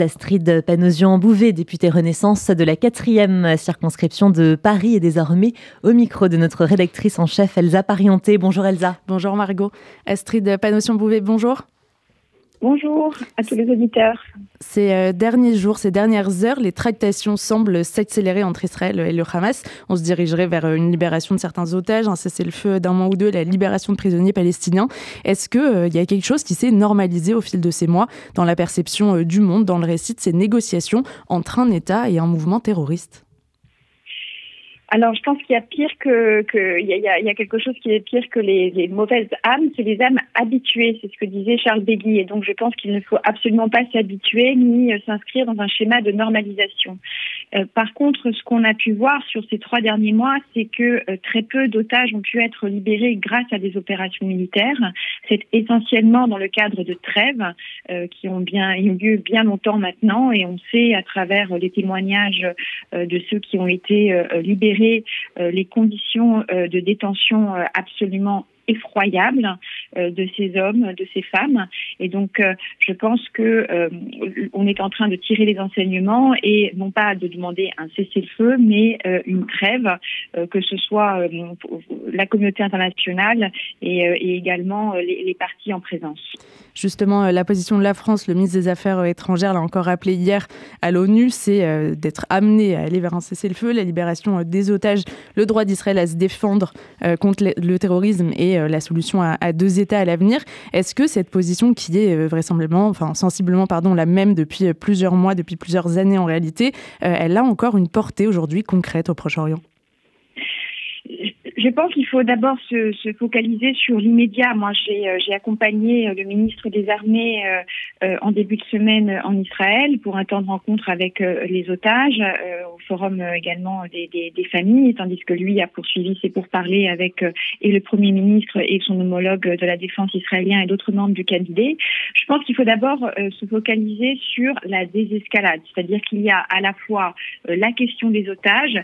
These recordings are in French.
Astrid Panosian-Bouvet, députée Renaissance de la quatrième circonscription de Paris, est désormais au micro de notre rédactrice en chef Elsa Parienté. Bonjour Elsa. Bonjour Margot. Astrid Panosian-Bouvet, bonjour. Bonjour à tous les auditeurs. Ces euh, derniers jours, ces dernières heures, les tractations semblent s'accélérer entre Israël et le Hamas. On se dirigerait vers euh, une libération de certains otages, un cessez-le-feu d'un mois ou deux, la libération de prisonniers palestiniens. Est-ce qu'il euh, y a quelque chose qui s'est normalisé au fil de ces mois dans la perception du monde, dans le récit de ces négociations entre un État et un mouvement terroriste? Alors, je pense qu'il y a pire que, que il, y a, il y a quelque chose qui est pire que les, les mauvaises âmes, c'est les âmes habituées. C'est ce que disait Charles Begui. Et donc, je pense qu'il ne faut absolument pas s'habituer ni euh, s'inscrire dans un schéma de normalisation. Euh, par contre, ce qu'on a pu voir sur ces trois derniers mois, c'est que euh, très peu d'otages ont pu être libérés grâce à des opérations militaires. C'est essentiellement dans le cadre de trêves qui ont bien eu lieu bien longtemps maintenant, et on sait à travers les témoignages de ceux qui ont été libérés euh, les conditions euh, de détention euh, absolument effroyables de ces hommes, de ces femmes. Et donc, je pense que on est en train de tirer les enseignements et non pas de demander un cessez-le-feu, mais une trêve, que ce soit la communauté internationale et, également les, les partis en présence. Justement, euh, la position de la France, le ministre des Affaires euh, étrangères l'a encore rappelé hier à l'ONU, c'est euh, d'être amené à aller vers un cessez-le-feu, la libération des otages, le droit d'Israël à se défendre contre le terrorisme et la solution à deux États à l'avenir. Est-ce que cette position, qui est vraisemblablement, enfin sensiblement, pardon, la même depuis plusieurs mois, depuis plusieurs années en réalité, elle a encore une portée aujourd'hui concrète au Proche-Orient? Je pense qu'il faut d'abord se, se, focaliser sur l'immédiat. Moi, j'ai euh, accompagné euh, le ministre des Armées euh, en début de semaine en Israël pour un temps de rencontre avec les otages, au forum également des, familles, tandis que lui a poursuivi ses pourparlers avec et le Premier ministre et son homologue de la défense israélien et d'autres membres du cabinet. Je pense qu'il faut d'abord se focaliser sur la désescalade, c'est-à-dire qu'il y a à la fois la question des otages,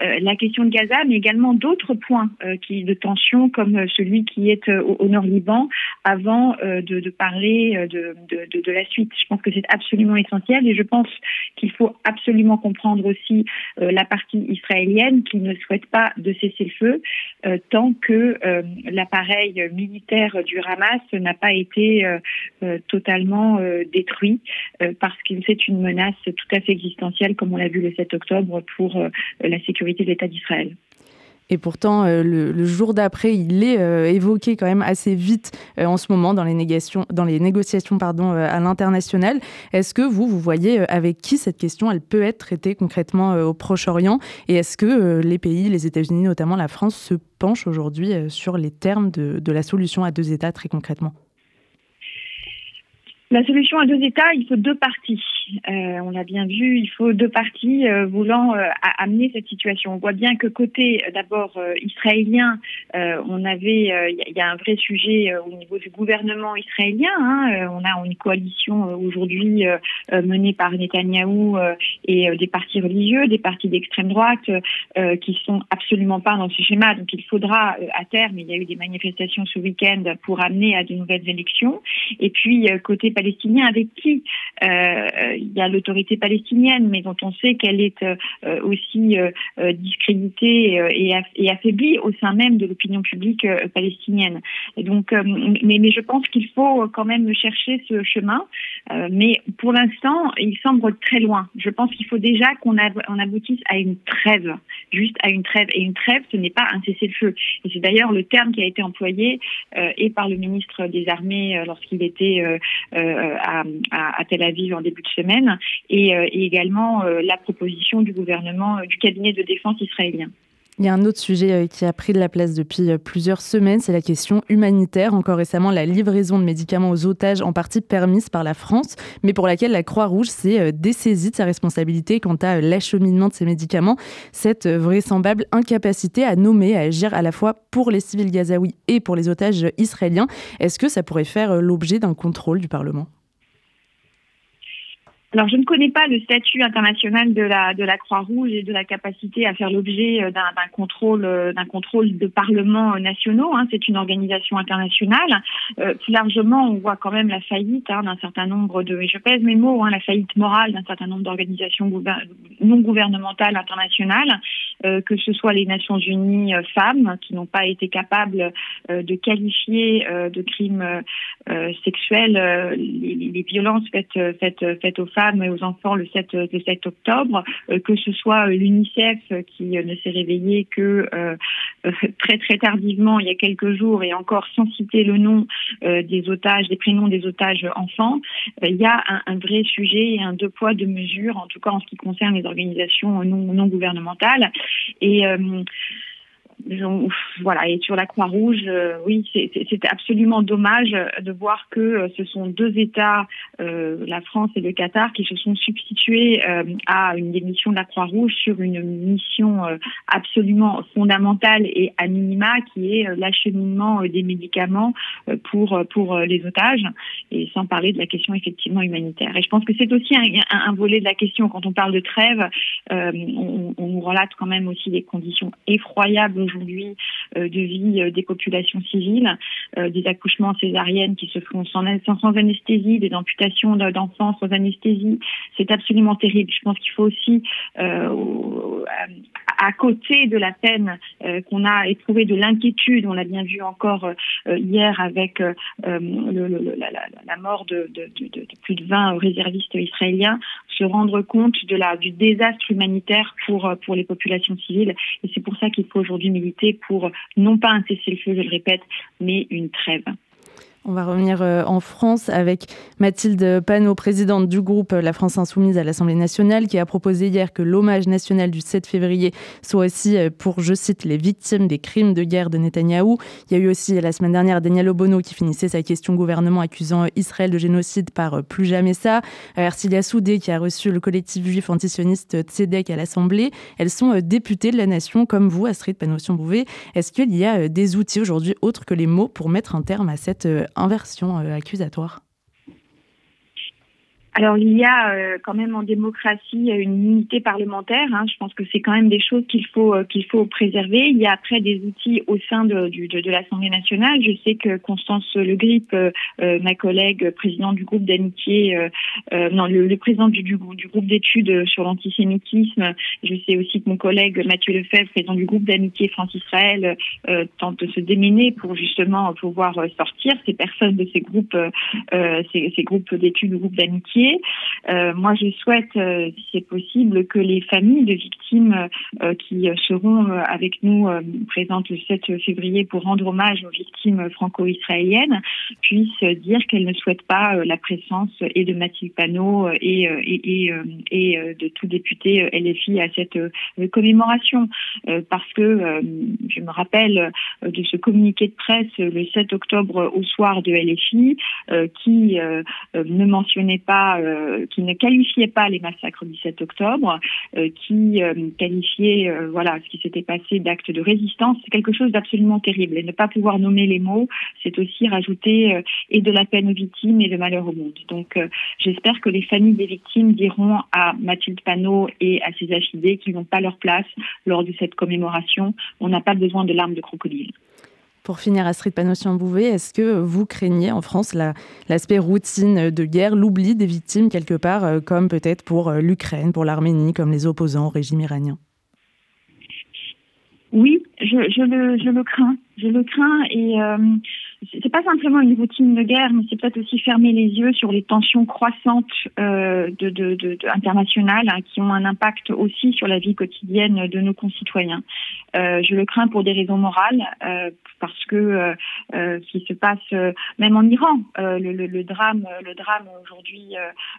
la question de Gaza, mais également d'autres points euh, qui, de tension comme euh, celui qui est euh, au, nord Liban avant de, parler de, de, la suite. Je pense que c'est absolument essentiel et je pense qu'il faut absolument comprendre aussi la partie israélienne qui ne souhaite pas de cesser le feu tant que l'appareil militaire du Hamas n'a pas été totalement détruit parce que c'est une menace tout à fait existentielle comme on l'a vu le 7 octobre pour la sécurité de l'État d'Israël. Et pourtant, euh, le, jour d'après, il est euh, évoqué quand même assez vite euh, en ce moment dans les, les négociations à l'international. Est-ce que vous, vous voyez avec qui cette question, elle peut être traitée concrètement au Proche-Orient? Et est-ce que les pays, les États-Unis, notamment la France, se penchent aujourd'hui sur les termes de la solution à deux États très concrètement? La solution à deux États, il faut deux parties. Euh, on l'a bien vu, il faut deux parties euh, voulant euh, amener cette situation. On voit bien que côté d'abord israélien, on avait, il y, a un vrai sujet au niveau du gouvernement israélien. Hein. on a une coalition aujourd'hui menée par Netanyahou et des partis religieux, des partis d'extrême droite qui sont absolument pas dans ce schéma. Donc il faudra à terme, il y a eu des manifestations ce week-end pour amener à de nouvelles élections. Et puis côté palestinien, avec qui il y a l'autorité palestinienne, mais dont on sait qu'elle est euh, aussi euh, euh, discréditée et, affaiblie au sein même de l'opinion publique palestinienne. Donc, mais je pense qu'il faut quand même chercher ce chemin. Mais pour l'instant, il semble très loin. Je pense qu'il faut déjà qu'on on aboutisse à une trêve, juste à une trêve. Et une trêve, ce n'est pas un cessez-le-feu. Et c'est d'ailleurs le terme qui a été employé et par le ministre des Armées lorsqu'il était à, Tel Aviv en début de semaine euh, et, également euh, la proposition du gouvernement, euh, du cabinet de défense israélien. Il y a un autre sujet qui a pris de la place depuis plusieurs semaines, c'est la question humanitaire. Encore récemment, la livraison de médicaments aux otages, en partie permise par la France, mais pour laquelle la Croix-Rouge s'est dessaisie de sa responsabilité quant à l'acheminement de ces médicaments. Cette vraisemblable incapacité à nommer, à agir à la fois pour les civils gazaouis et pour les otages israéliens, est-ce que ça pourrait faire l'objet d'un contrôle du Parlement? Alors, je ne connais pas le statut international de la de la Croix-Rouge et de la capacité à faire l'objet euh, d'un contrôle euh, contrôle de parlements nationaux. Hein. C'est une organisation internationale. Euh, plus largement, on voit quand même la faillite hein, d'un certain nombre de, et je pèse mes mots, hein, la faillite morale d'un certain nombre d'organisations non gouvernementales internationales, euh, que ce soit les Nations Unies femmes qui n'ont pas été capables de qualifier de crimes sexuels les, les, violences faites faites faites aux femmes et aux enfants le 7, le 7 octobre, euh, que ce soit euh, l'UNICEF qui euh, ne s'est réveillé que très très tardivement il y a quelques jours et encore sans citer le nom des otages, des prénoms des otages enfants, il y a un, vrai sujet et un deux poids deux mesures, en tout cas en ce qui concerne les organisations non, non gouvernementales. Et voilà, et sur la Croix-Rouge, euh, oui, c'est absolument dommage de voir que euh, ce sont deux États, euh, la France et le Qatar, qui se sont substitués à une démission de la Croix-Rouge sur une mission absolument fondamentale et à minima, qui est l'acheminement des médicaments pour pour les otages, et sans parler de la question effectivement humanitaire. Et je pense que c'est aussi un, un, volet de la question quand on parle de trêve. on, on relate quand même aussi des conditions effroyables aujourd'hui euh, de vie euh, des populations civiles, euh, des accouchements césariennes qui se font sans, sans, anesthésie, des amputations d'enfants sans anesthésie. C'est absolument terrible. Je pense qu'il faut aussi, à côté de la peine qu'on a éprouvée, de l'inquiétude, on l'a bien vu encore hier avec la, mort de, plus de 20 réservistes israéliens, se rendre compte du désastre humanitaire pour, pour les populations civiles. Et c'est pour ça qu'il faut aujourd'hui pour non pas un cessez-le-feu, je le répète, mais une trêve. On va revenir euh, en France avec Mathilde Panot, présidente du groupe La France Insoumise à l'Assemblée nationale, qui a proposé hier que l'hommage national du 7 février soit aussi euh, pour, je cite, les victimes des crimes de guerre de Netanyahou. Il y a eu aussi la semaine dernière Daniel Obono qui finissait sa question gouvernement accusant Israël de génocide par euh, plus jamais ça. Ercilia Soudé qui a reçu le collectif juif antisioniste Tzedek à l'Assemblée. Elles sont députées de la nation comme vous, Astrid Panossion-Bouvet. Est-ce qu'il y a des outils aujourd'hui autres que les mots pour mettre un terme à cette inversion euh, accusatoire alors il y a euh, quand même en démocratie une unité parlementaire. Hein. Je pense que c'est quand même des choses qu'il faut euh, qu'il faut préserver. Il y a après des outils au sein de, de, de l'Assemblée nationale. Je sais que Constance Le Grip, euh, ma collègue présidente du groupe d'amitié, non le, président du, du, groupe d'études sur l'antisémitisme. Je sais aussi que mon collègue Mathieu Lefebvre, président du groupe d'amitié France-Israël, tente de se démener pour justement pouvoir sortir ces personnes de ces groupes, ces, ces groupes d'études, groupes d'amitié euh, moi, je souhaite, euh, si c'est possible, que les familles de victimes euh, qui seront avec nous présentes le 7 février pour rendre hommage aux victimes franco-israéliennes puissent dire qu'elles ne souhaitent pas la présence et de Mathilde Panot et, et, et, de tout député LFI à cette commémoration. parce que je me rappelle de ce communiqué de presse le 7 octobre au soir de LFI qui ne mentionnait pas euh, qui ne qualifiait pas les massacres du 7 octobre, euh, qui euh, qualifiait voilà ce qui s'était passé d'actes de résistance, c'est quelque chose d'absolument terrible. Et ne pas pouvoir nommer les mots, c'est aussi rajouter et de la peine aux victimes et de malheur au monde. Donc j'espère que les familles des victimes diront à Mathilde Panot et à ses affidés qu'ils n'ont pas leur place lors de cette commémoration. On n'a pas besoin de larmes de crocodile. Pour finir, Astrid Panossion-Bouvet, est-ce que vous craignez en France l'aspect routine de guerre, l'oubli des victimes quelque part, euh, comme peut-être pour euh, l'Ukraine, pour l'Arménie, comme les opposants au régime iranien? Oui, je, le, je, le, crains. Je le crains et euh, c'est pas simplement une routine de guerre, mais c'est peut-être aussi fermer les yeux sur les tensions croissantes euh, internationales hein, qui ont un impact aussi sur la vie quotidienne de nos concitoyens. Je le crains pour des raisons morales, parce que euh, euh, ce qui se passe même en Iran, le, drame, le drame aujourd'hui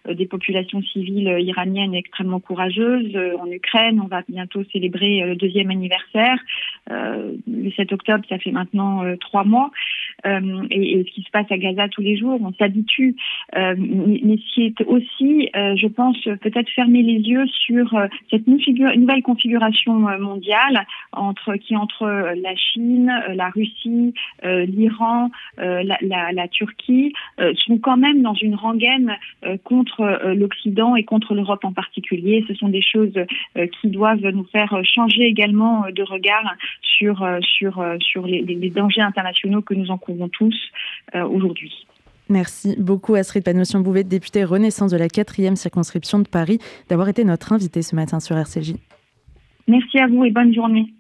des populations civiles iraniennes est extrêmement courageuse. en Ukraine, on va bientôt célébrer le deuxième anniversaire. le 7 octobre, ça fait maintenant trois mois. Euh, et, ce qui se passe à Gaza tous les jours, on s'habitue. Euh, mais c'est aussi, euh, je pense, peut-être fermer les yeux sur cette nouvelle configuration mondiale qui entre la Chine, la Russie Russie, l'Iran, la, Turquie sont quand même dans une rengaine contre l'Occident et contre l'Europe en particulier. Ce sont des choses qui doivent nous faire changer également de regard sur, sur, sur les, les dangers internationaux que nous encourons tous aujourd'hui. Merci beaucoup Astrid Panossian-Bouvet, députée Renaissance de la 4e circonscription de Paris, d'avoir été notre invitée ce matin sur RCJ. Merci à vous et bonne journée.